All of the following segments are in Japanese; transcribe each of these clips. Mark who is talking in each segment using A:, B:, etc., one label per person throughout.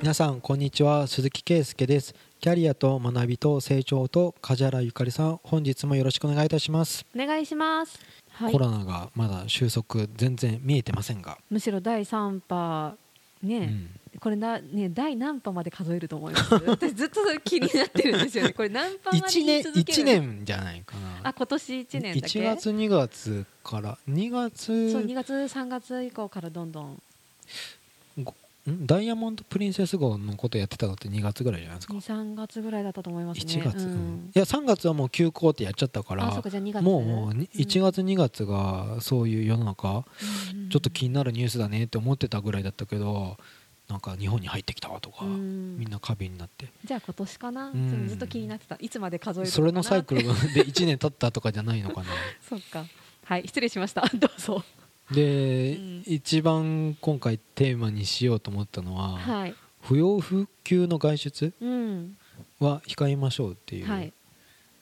A: 皆さんこんにちは。鈴木圭介です。キャリアと学びと成長と梶原ゆかりさん本日もよろしくお願いいたします、
B: お願いします、はい。
A: コ、ロナがまだ収束全然見えてませんが、
B: むしろ第3波ね、
A: うん。
B: これなね第何波まで数えると思います？私ずっとそれ気になってるんですよね。これ何波まで
A: 1年
B: 言い続ける
A: 一年じゃないかな。
B: あ今年1年だけ
A: ？1月2月から2月
B: そう2月3月以降からどんどん
A: んダイヤモンド・プリンセス号のことやってたのって2月ぐらいじゃないですか
B: ？23月ぐらいだったと思いますね。
A: 1月、
B: う
A: うん。
B: ん
A: いや3月はもう休校ってやっちゃったから
B: あそうかじゃあ2月
A: もうもうに
B: うん。
A: 1月2月がそういう世の中、
B: うん
A: ちょっと気になるニュースだねって思ってたぐらいだったけどなんか日本に入ってきたとか、
B: うん。
A: みんな過敏になって。
B: じゃあ今年かな、ずっと気になってた。いつまで数える
A: それのサイクル
B: ル
A: で1年経ったとかじゃないのかな？
B: そっか。はい失礼しました。どうぞ
A: で、
B: うん。
A: 一番今回テーマにしようと思ったのは、
B: はい。
A: 不要不急の外出
B: うん。
A: は控えましょうっていう、
B: はい。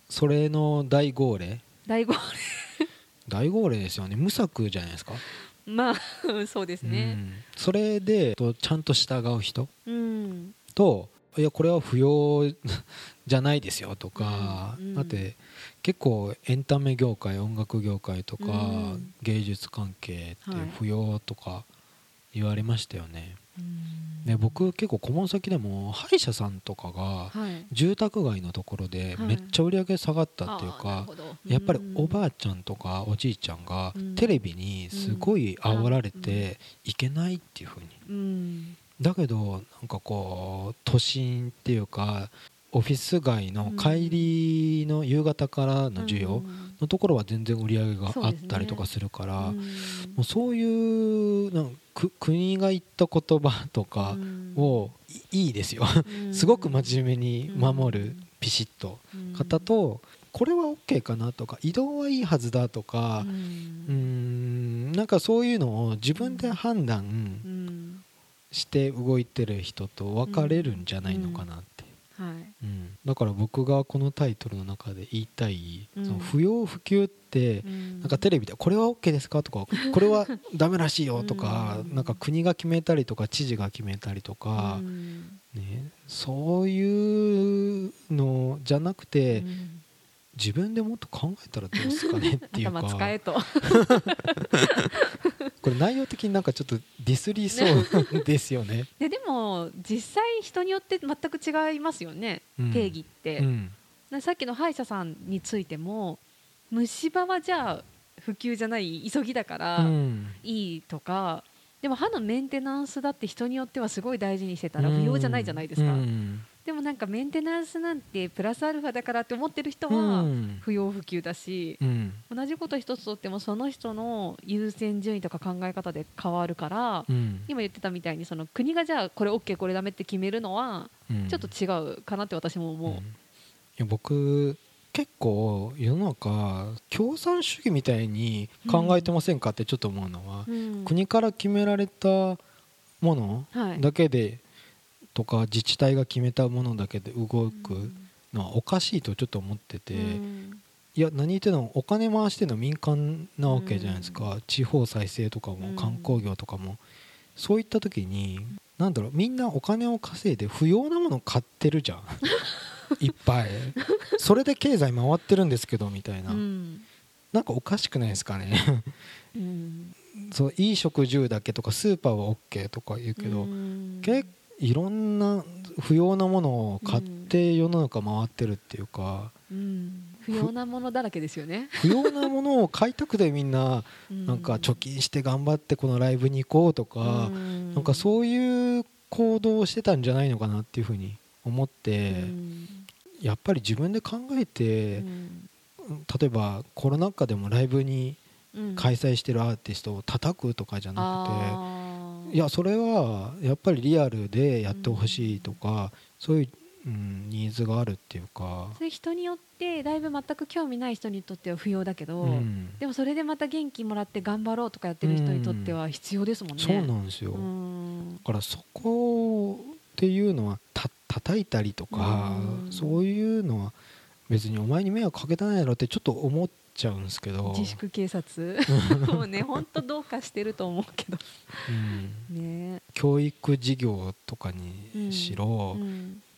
A: それの大号令。
B: 第5
A: 大号令ですよね。無策じゃないですか、
B: まあ そうです
A: う
B: ね
A: ん。それでとちゃんと従う人
B: うん。
A: といやこれは不要じゃないですよとか、
B: うん。うん
A: だって結構エンタメ業界音楽業界とか、
B: うん。
A: 芸術関係って
B: はい。
A: 不要とか言われましたよね。
B: うん。
A: で僕結構顧問先でも歯医者さんとかが
B: はい。
A: 住宅街のところで
B: はい。
A: めっちゃ売り上げ下がったっていうか
B: ほど。
A: やっぱりお
B: あ
A: ばあちゃんとかおじいちゃんが
B: うん。
A: テレビにすごい煽られていけないっていう風に
B: うん
A: だけどなんかこう都心っていうかオフィス街の帰りの夕方からの需要のところは全然売り上げがあったりとかするから
B: うん。
A: もうそういうなんかく国が言った言葉とかをいいいですよ。
B: うん。
A: すごく真面目に守る
B: うん
A: ピシッと
B: うん。
A: 方とこれは OK かなとか移動はいいはずだとか
B: う
A: んなんかそういうのを自分で判断
B: うん
A: して動いてる人と分かれるんじゃないのかなって、
B: はい。
A: うん。だから僕がこのタイトルの中で言いたい、
B: うん。
A: その不要不急って
B: な
A: なんかテレビで「これは OK ですか?」とか「これはダメらしいよ」とか
B: うん。
A: なんか国が決めたりとか知事が決めたりとか、ね、そういうのじゃなくて自分でもっと考えたらどうですかねっていうか。
B: 頭使えと
A: これ内容的になんかちょっとディスりそう ですよね。
B: ででも実際人によって全く違いますよね。
A: うん。
B: 定義って。
A: うん。
B: なさっきの歯医者さんについても虫歯はじゃあ普及じゃない急ぎだから
A: うん。
B: いいとかでも歯のメンテナンスだって人によってはすごい大事にしてたら不要じゃないじゃないですか、
A: うん
B: でもなんかメンテナンスなんてプラスアルファだからって思ってる人
A: う
B: は
A: ん。
B: 不要不急だし、
A: うん。
B: 同じこと一つとってもその人の優先順位とか考え方で変わるから、
A: うん。
B: 今言ってたみたいにその国がじゃあこれ OK これダメって決めるのは
A: うん。
B: ちょっと違うかなって私も思う。
A: うん。いや僕結構世の中共産主義みたいに考えてませんかってちょっと思うのは、
B: うん。
A: 国から決められたもの
B: はい。
A: だけでとか自治体が決めたものだけで動くのはおかしいとちょっと思ってて、
B: うん。
A: いや何言ってんの？お金回してるの民間なわけじゃないですか、地方再生とかも
B: うん。
A: 観光業とかも、そういった時になんだろうみんなお金を稼いで不要なもの買ってるじゃん。いっぱい。それで経済回ってるんですけどみたいな、
B: うん。
A: なんかおかしくないですかね。
B: うん。
A: そういい食住だけとかスーパーは OK とか言うけど、
B: うん。
A: 結いろんな不要なものを買って世の中回ってるっていうか、
B: うん。不要なものだらけですよね。
A: 不要なものを買いたくてみんななんか貯金して頑張ってこのライブに行こうとか、
B: うん。
A: なんかそういう行動をしてたんじゃないのかなっていうふうに思って、
B: うん。
A: やっぱり自分で考えて、
B: うん。
A: 例えばコロナ禍でもライブに
B: うん。
A: 開催してるアーティストを叩くとかじゃなくて、いやそれはやっぱりリアルでやってほしいとか、そういう、うん、ニーズがあるっていうか。
B: それ人によってライブ全く興味ない人にとっては不要だけど、
A: うん。
B: でもそれでまた元気もらって頑張ろうとかやってる人にとっては必要ですもんね。
A: そうなんですよ、
B: うん。
A: だからそこっていうのはた叩いたりとか、
B: うん。
A: そういうのは別にお前に迷惑かけたないやろってちょっと思っちゃうんですけど、
B: 自粛警察。もうね本当どうかしてると思うけど。
A: うん。
B: ね。
A: 教育事業とかにしろ、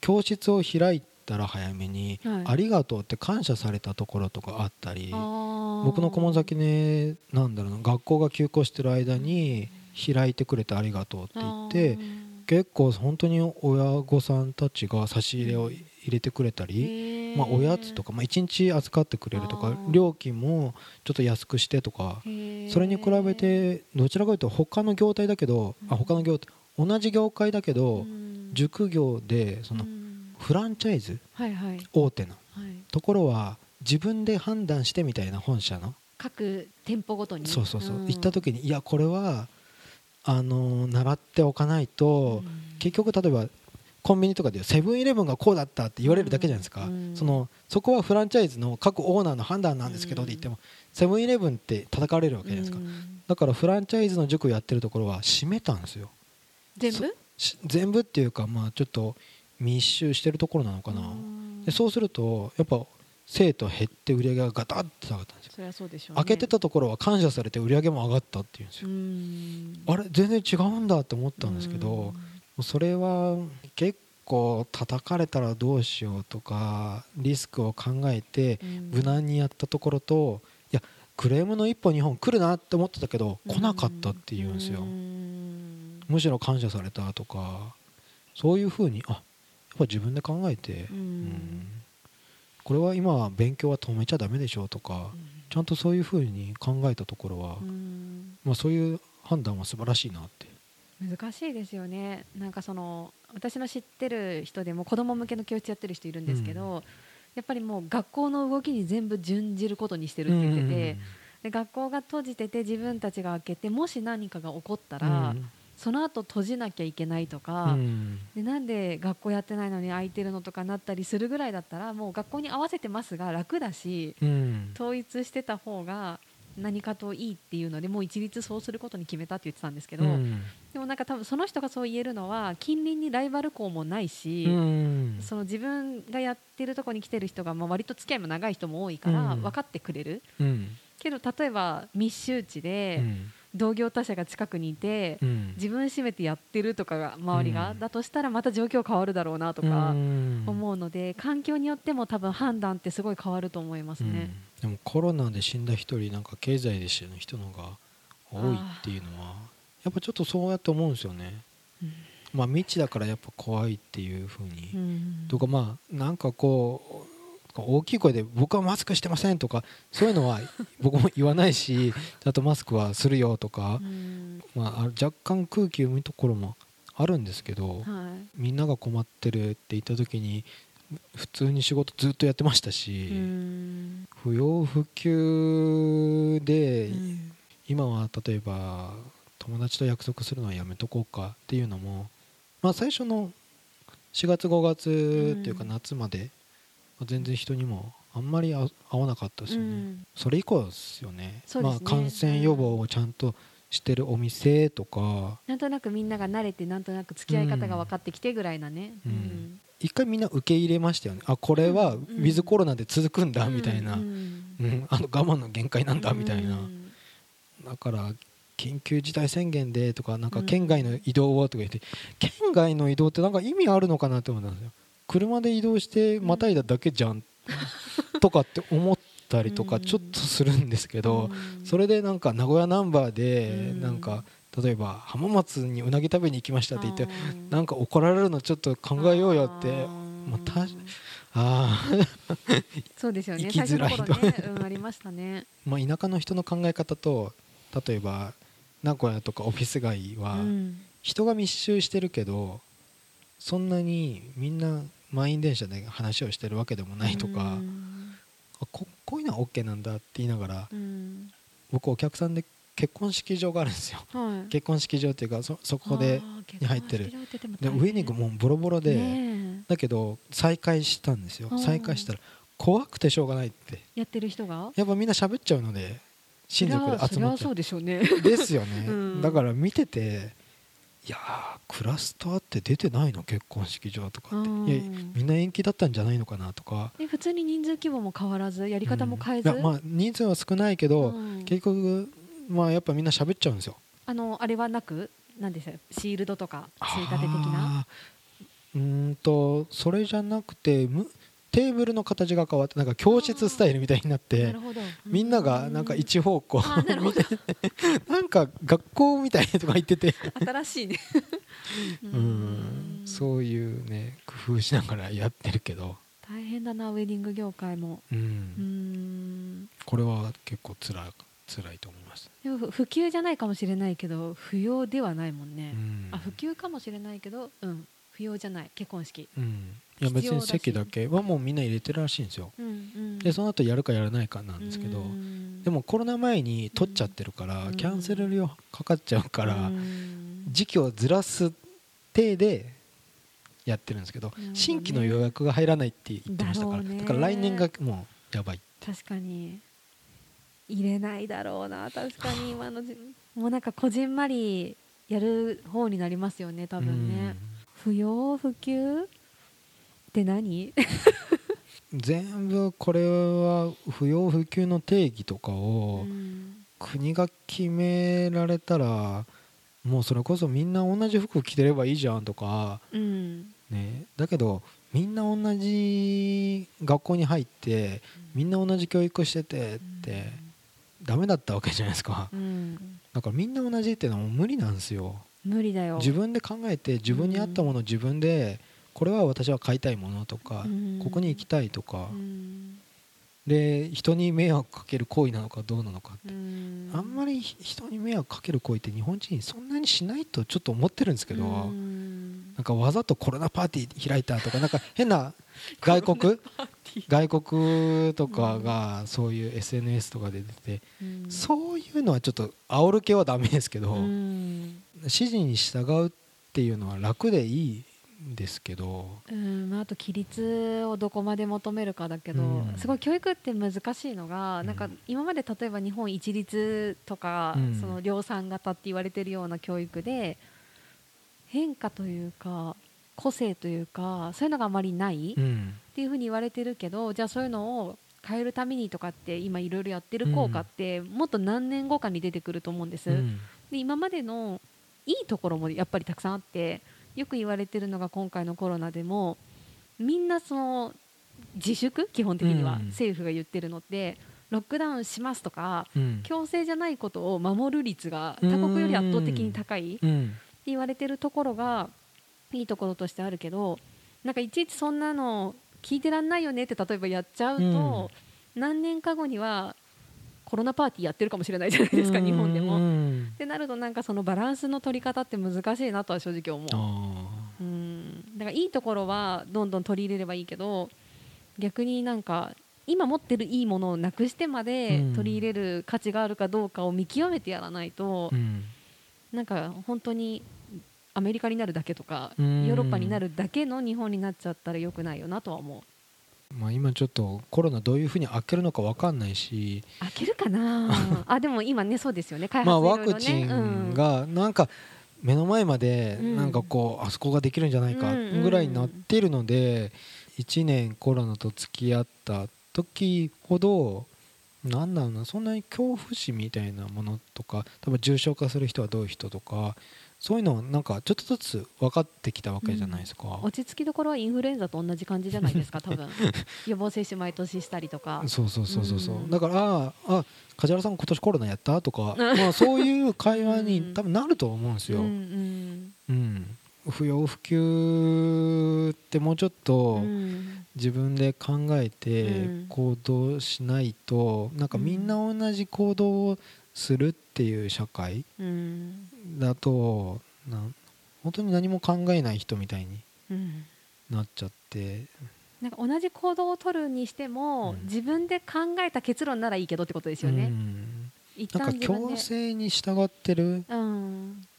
A: 教室を開いたら早めに、ありがとうって感謝されたところとかあったり僕の顧問先ねなんだろうな学校が休校してる間に開いてくれてありがとうって言って結構本当に親御さんたちが差し入れを入れてくれたり、まあ、おやつとか、まあ、1日預かってくれるとか料金もちょっと安くしてとかそれに比べてどちらかというと他の業態だけどあ他の業態同じ業界だけど塾業でそのフランチャイズ？大手の。ところは自分で判断してみたいな本社の。
B: 各店舗ごとに？
A: そうそうそう。行った時にいやこれはあの習っておかないと、結局例えばコンビニとかでセブンイレブンがこうだったって言われるだけじゃないですか、そのそこはフランチャイズの各オーナーの判断なんですけどって言ってもセブンイレブンって叩かれるわけじゃないですか、だからフランチャイズの塾やってるところは閉めたんですよ。
B: 全部？
A: 全部っていうかまあちょっと密集してるところなのかな。でそうするとやっぱ生徒減って売り上げがガタッと下がったんですよ。
B: そりゃそうでしょう、
A: ね、開けてたところは感謝されて売り上げも上がったっていうんですよ。あれ全然違うんだって思ったんですけどそれは結構叩かれたらどうしようとかリスクを考えて無難にやったところといやクレームの1本2本来るなって思ってたけど来なかったっていうんですよ。むしろ感謝されたとかそういうふうにあやっぱ自分で考えてうん。これは今は勉強は止めちゃだめでしょうとか、ちゃんとそういうふうに考えたところは、まあ、そういう判断は素晴らしいなって
B: 難しいですよね。なんかその私の知ってる人でも子供向けの教室やってる人いるんですけど、うん、やっぱりもう学校の動きに全部準じることにしてるって言ってて、で学校が閉じてて自分たちが開けてもし何かが起こったら、うん。その後閉じなきゃいけないとか、うん、でなんで学校やってないのに空いてるのとかなったりするぐらいだったらもう学校に合わせてますが楽だし、うん、統一してた方が何かといいっていうのでもう一律そうすることに決めたって言ってたんですけど、うん、でもなんか多分その人がそう言えるのは近隣にライバル校もないし、その自分がやってるとこに来てる人がまあ割と付き合いも長い人も多いから分かってくれる、けど例えば密集地で、同業他社が近くにいて、うん、自分閉めてやってるとかが周りが、うん、だとしたらまた状況変わるだろうなとか思うので、環境によっても多分判断ってすごい変わると思いますね、
A: でもコロナで死んだ人なんか経済で死ぬ人のが多いっていうのはやっぱちょっとそうやって思うんですよね。まあ未知だからやっぱ怖いっていうふうに、とかまあなんかこう大きい声で僕はマスクしてませんとかそういうのは 僕も言わないしあとマスクはするよとか、まあ、若干空気読むところもあるんですけど、はい、みんなが困ってるって言った時に普通に仕事ずっとやってましたし不要不急で今は例えば友達と約束するのはやめとこうかっていうのも、まあ、最初の4月5月っていうか夏まで全然人にもあんまり会わなかったですよね、うん、それ以降ですよね、ね、まあ、感染予防をちゃんとしてるお店とか。
B: なんとなくみんなが慣れてなんとなく付き合い方が分かってきてぐらいなね、うん、うん、
A: 一回みんな受け入れましたよね。あこれはウィズコロナで続くんだみたいな、うん、あの我慢の限界なんだみたいな、だから緊急事態宣言でとかなんか県外の移動をとか言って、県外の移動ってなんか意味あるのかなって思ったんですよ車で移動してまたいだだけじゃんとかって思ったりとかちょっとするんですけどそれでなんか名古屋ナンバーでなんか例えば浜松にうなぎ食べに行きましたって言ってなんか怒られるのちょっと考えようよってまたあ
B: そうですよね。生きづらいと、ね。うん、ありましたね。
A: まあ田舎の人の考え方と例えば名古屋とかオフィス街は人が密集してるけどそんなにみんな満員電車で話をしてるわけでもないとか、あここういうのは OK なんだって言いながら、僕お客さんで結婚式場があるんですよ、はい、結婚式場っていうかそそこでに入ってる。で上にもうボロボロで、だけど再開したんですよ。再開したら怖くてしょうがないって。
B: やってる人が？
A: やっぱみんな喋っちゃうので親族で集まって。
B: そうでしょうね。
A: ですよね、うん、だから見てていやクラスターって出てないの？結婚式場とかって。いやみんな延期だったんじゃないのかなとか。
B: え普通に人数規模も変わらずやり方も変えず、
A: うん、まあ、人数は少ないけど、うん、結局、まあ、やっぱみんな喋っちゃうんですよ。
B: あのあれはなくなんですよシールドとか追加手的な？
A: うんとそれじゃなくてむテーブルの形が変わってなんか教室スタイルみたいになってみんながなんか一方向 なんか学校みたいとか言ってて。
B: 新しいね。
A: うん。そういうね工夫しながらやってるけど。
B: 大変だなウェディング業界も。
A: うん。これは結構つら辛いと思います。
B: でも普及じゃないかもしれないけど不要ではないもんね。あ普及かもしれないけどうん。不要じゃない。結婚式、
A: うん、いや別に席だけ。はもうみんな入れてるらしいんですよ、うんうん、でその後やるかやらないかなんですけど、でもコロナ前に取っちゃってるから、キャンセル料かかっちゃうから、時期をずらす体でやってるんですけど、新規の予約が入らないって言ってましたからだから来年がもうやばい
B: 確かに。入れないだろうな。確かに今のもうなんかこじんまりやる方になりますよね多分ね。不要不急？って何？
A: 全部これは不要不急の定義とかを国が決められたらもうそれこそみんな同じ服着てればいいじゃんとか、ね、だけどみんな同じ学校に入ってみんな同じ教育しててってダメだったわけじゃないですか、だからみんな同じっていうのはもう無理なんですよ。
B: 無理だよ。
A: 自分で考えて自分に合ったものを自分でこれは私は買いたいものとか、ここに行きたいとか、で人に迷惑かける行為なのかどうなのかって、あんまり人に迷惑かける行為って日本人そんなにしないとちょっと思ってるんですけど、なんかわざとコロナパーティー開いたとかなんか変な 外国外国とかがそういう SNS とかで出て、そういうのはちょっと煽る系はダメですけど、指示に従うっていうのは楽でいいんですけど、
B: うんまあ、あと規律をどこまで求めるかだけど、うん、すごい教育って難しいのが、うん、なんか今まで例えば日本一律とか、うん、その量産型って言われてるような教育で変化というか個性というかそういうのがあまりない、っていうふうに言われてるけどじゃあそういうのを変えるためにとかって今いろいろやってる効果って、もっと何年後かに出てくると思うんです。で今までのいいところもやっぱりたくさんあってよく言われてるのが今回のコロナでもみんなその自粛基本的には政府が言ってるのってロックダウンしますとか、強制じゃないことを守る率が他国より圧倒的に高いって言われてるところがいいところとしてあるけどなんかいちいちそんなの聞いてらんないよねって例えばやっちゃうと、何年か後にはコロナパーティーやってるかもしれないじゃないですか、日本でも。ってなるとなんかそのバランスの取り方って難しいなとは正直思う。うん。だからいいところはどんどん取り入れればいいけど逆になんか今持ってるいいものをなくしてまで取り入れる価値があるかどうかを見極めてやらないと、うん、なんか本当にアメリカになるだけとか、ヨーロッパになるだけの日本になっちゃったらよくないよなとは思う。
A: まあ、今ちょっとコロナどういうふうに開けるのか分かんないし。
B: 開けるかな？あでも今ねそうですよね。
A: 開発、ね、まあ、ワクチンがなんか目の前までなんかこう、あそこができるんじゃないかぐらいになっているので1年コロナと付き合った時ほどなんだろうなそんなに恐怖心みたいなものとか多分重症化する人はどういう人とかそういうのはなんかちょっとずつ分かってきたわけじゃないですか、
B: うん、落ち着きどころはインフルエンザと同じ感じじゃないですか多分。予防接種毎年したりとか。
A: そうそうそうそうそう、ん、だからああ梶原さん今年コロナやった？とか まあそういう会話に多分なると思うんですよ、うん、うん、不要不急ってもうちょっと自分で考えて行動しないとなんかみんな同じ行動をするっていう社会だとな本当に何も考えない人みたいになっちゃって。
B: なんか同じ行動を取るにしても、うん、自分で考えた結論ならいいけどってことですよね。
A: なんか強制に従ってる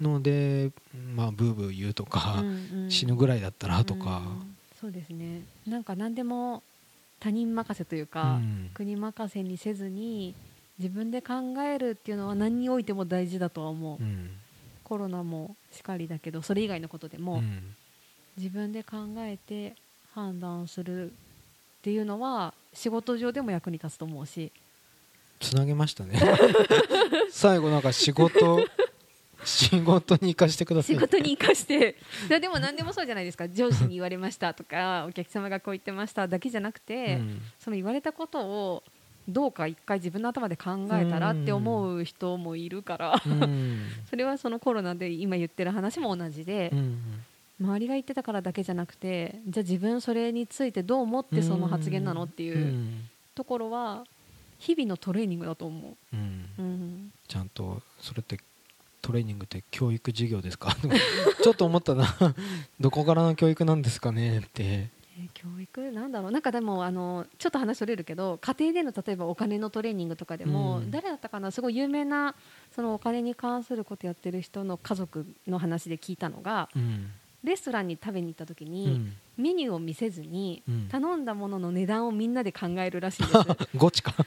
A: ので、うん、まあブーブー言うとか、うんうん、死ぬぐらいだったらとか、
B: うん、そうですね。なんか何でも他人任せというか、国任せにせずに自分で考えるっていうのは何においても大事だとは思う、コロナもしかりだけどそれ以外のことでも、自分で考えて判断するっていうのは仕事上でも役に立つと思うし。
A: つなげましたね。最後なんか仕事仕事に生かしてください。
B: 仕事に生かして。でも何でもそうじゃないですか。上司に言われましたとかお客様がこう言ってましただけじゃなくて、うん、その言われたことをどうか一回自分の頭で考えたらって思う人もいるから。それはそのコロナで今言ってる話も同じで、周りが言ってたからだけじゃなくてじゃあ自分それについてどう思ってその発言なのっていうところは日々のトレーニングだと思う、うん。
A: うん、ちゃんとそれってトレーニングって教育授業ですか？ちょっと思ったな。どこからの教育なんですかねって
B: え教育？なんだろう？なんかでもあのちょっと話それるけど家庭での例えばお金のトレーニングとかでも、うん、誰だったかな？すごい有名なそのお金に関することやってる人の家族の話で聞いたのが、うん、レストランに食べに行った時に、うん、メニューを見せずに、頼んだものの値段をみんなで考えるらしいんです。
A: ゴチか。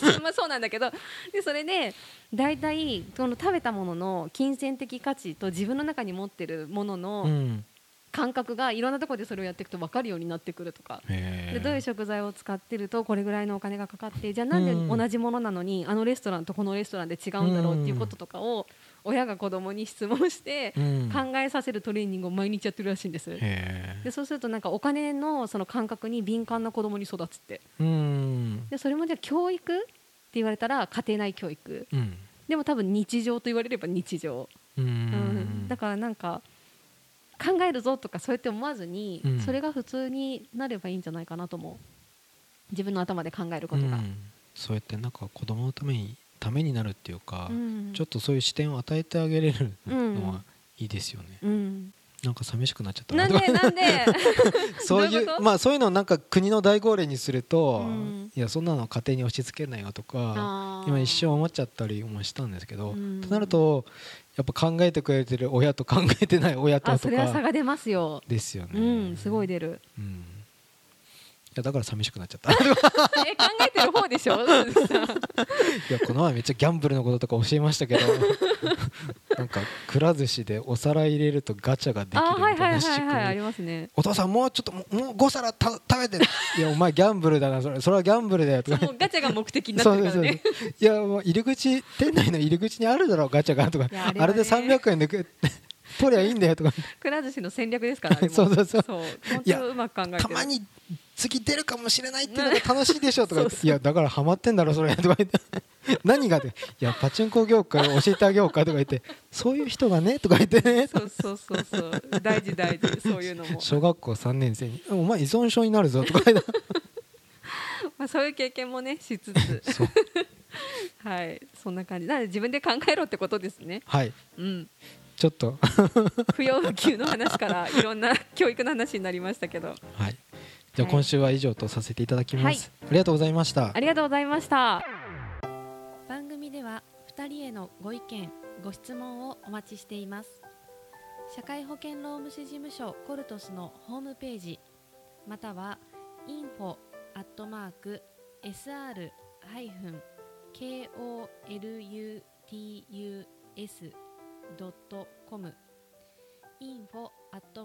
B: そうまあ、そうなんだけどでそれで大体この食べたものの金銭的価値と自分の中に持ってるものの、感覚がいろんなところでそれをやっていくと分かるようになってくるとか。でどういう食材を使ってるとこれぐらいのお金がかかってじゃあなんで同じものなのに、あのレストランとこのレストランで違うんだろうっていうこととかを親が子供に質問して考えさせるトレーニングを毎日やってるらしいんですでそうするとなんかお金のその感覚に敏感な子供に育つって。でそれもじゃあ教育って言われたら家庭内教育、うん、でも多分日常と言われれば日常。うん、だからなんか考えるぞとかそうやって思わずに、うん、それが普通になればいいんじゃないかなと思う。自分の頭で考えることが、うん、
A: そうやってなんか子供のためにためになるっていうか、うん、ちょっとそういう視点を与えてあげれるのはいいですよね、うん、なんか寂しくなっちゃった
B: な。んでなんで？
A: そういうまあそういうのをなんか国の大号令にすると、いやそんなの家庭に押し付けないよとか今一瞬思っちゃったりもしたんですけど、となるとやっぱ考えてくれてる親と考えてない親ととか
B: それは差が出ますよ。
A: ですよね、う
B: ん、すごい出る、うん
A: やだから寂しくなっちゃった。え
B: 考えてる方でしょ？い
A: やこの前めっちゃギャンブルのこととか教えましたけど なんかくら寿司でお皿入れるとガチャができるみたいな仕組みありますね。お父さんもうちょっともう5皿た食べて。いやお前ギャンブルだなそれそれはギャンブルだよとか。
B: ガチャが目的になってるからね。
A: いやもう入り口店内の入り口にあるだろうガチャがとか。あれ,、で300円で取りゃいいんだよとか。
B: くら寿司の戦略ですから
A: そうそうそう。
B: そういやうまく考えて
A: たまに次出るかもしれないっていうのが楽しいでしょとかいやだからハマってんだろそれとか言って。何がでいやパチンコ業界教えてあげようかとか言ってそういう人がねとか言ってね。
B: そうそうそうそう。大事大事そういうのも。
A: 小学校3年生にお前依存症になるぞとか言って。
B: まあそういう経験もねしつつ。はい。そんな感じ。なので自分で考えろってことですね。
A: はい。うん。ちょっと。
B: 不要不急の話からいろんな教育の話になりましたけど。
A: はいじゃあ今週は以上とさせていただきます、はい、ありがとうございました。
B: ありがとうございました。番組では2人へのご意見ご質問をお待ちしています。社会保険労務士事務所コルトスのホームページまたは info アットマーク sr ハイフン koluts ドットコム info アット